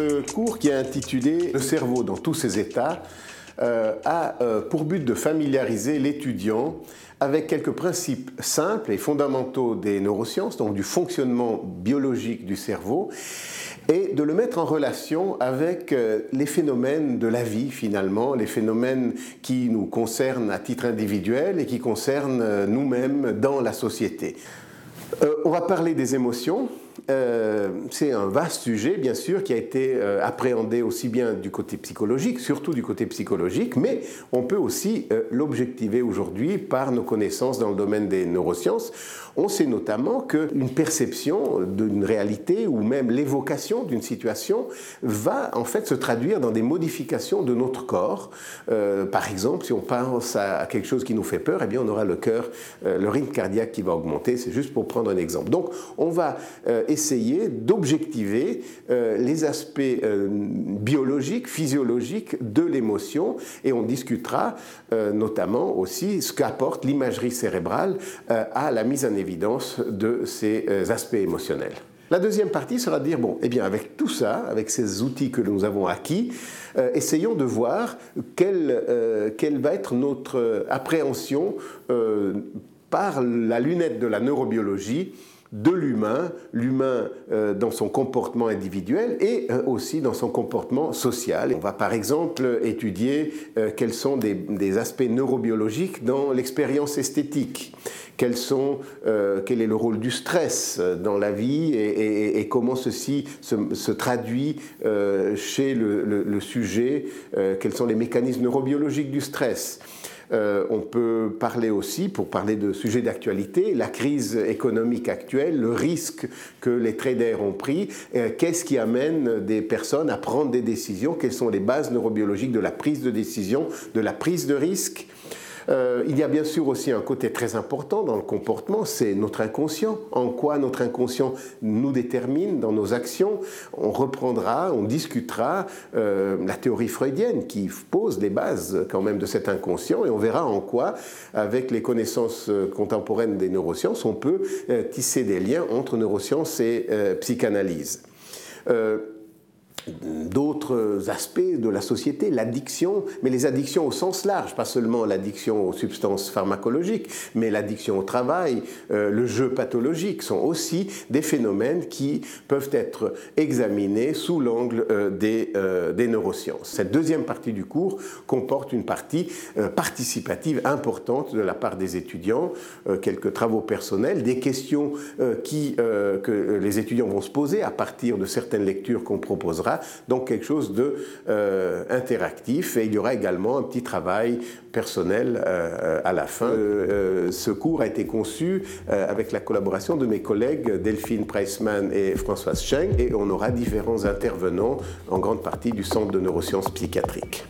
Ce cours qui est intitulé Le cerveau dans tous ses états euh, a euh, pour but de familiariser l'étudiant avec quelques principes simples et fondamentaux des neurosciences, donc du fonctionnement biologique du cerveau, et de le mettre en relation avec euh, les phénomènes de la vie finalement, les phénomènes qui nous concernent à titre individuel et qui concernent nous-mêmes dans la société. on va parler des émotions, euh, c'est un vaste sujet, bien sûr, qui a été euh, appréhendé aussi bien du côté psychologique, surtout du côté psychologique, mais on peut aussi euh, l'objectiver aujourd'hui par nos connaissances dans le domaine des neurosciences. On sait notamment qu'une perception d'une réalité ou même l'évocation d'une situation va en fait se traduire dans des modifications de notre corps. par exemple, si on pense à quelque chose qui nous fait peur, eh bien on aura le cœur, le rythme cardiaque qui va augmenter. C'est juste pour prendre un exemple. Donc, on va essayer d'objectiver euh, les aspects euh, biologiques, physiologiques de l'émotion et on discutera euh, notamment aussi ce qu'apporte l'imagerie cérébrale à la mise en évidence de ces aspects émotionnels. La deuxième partie sera de dire, bon, eh bien, avec tout ça, avec ces outils que nous avons acquis, essayons de voir quelle, quelle, va être notre appréhension par la lunette de la neurobiologie de l'humain, l'humain euh, dans son comportement individuel et euh, aussi dans son comportement social. On va par exemple étudier euh, quels sont des, aspects neurobiologiques dans l'expérience esthétique. Quel est le rôle du stress dans la vie et, comment ceci se, traduit chez le sujet, quels sont les mécanismes neurobiologiques du stress. Euh, on peut parler aussi, pour parler de sujets d'actualité, la crise économique actuelle, le risque que les traders ont pris, euh, qu'est-ce qui amène des personnes à prendre des décisions, quelles sont les bases neurobiologiques de la prise de décision, de la prise de risque? Euh, il y a bien sûr aussi un côté très important dans le comportement, c'est notre inconscient. En quoi notre inconscient nous détermine dans nos actions. On reprendra, on discutera euh, la théorie freudienne qui pose les bases quand même de cet inconscient et on verra en quoi, avec les connaissances euh, contemporaines des neurosciences, on peut tisser des liens entre neurosciences et psychanalyse d'autres aspects de la société, l'addiction, mais les addictions au sens large, pas seulement l'addiction aux substances pharmacologiques, mais l'addiction au travail, euh, le jeu pathologique sont aussi des phénomènes qui peuvent être examinés sous l'angle euh, des, euh, des, neurosciences. Cette deuxième partie du cours comporte une partie participative importante de la part des étudiants, quelques travaux personnels, des questions qui, que les étudiants vont se poser à partir de certaines lectures qu'on proposera donc quelque chose de euh, interactif et il y aura également un petit travail personnel euh, à la fin. Euh, ce cours a été conçu avec la collaboration de mes collègues Delphine Preissman et Françoise Cheng et on aura différents intervenants en grande partie du Centre de neurosciences psychiatriques.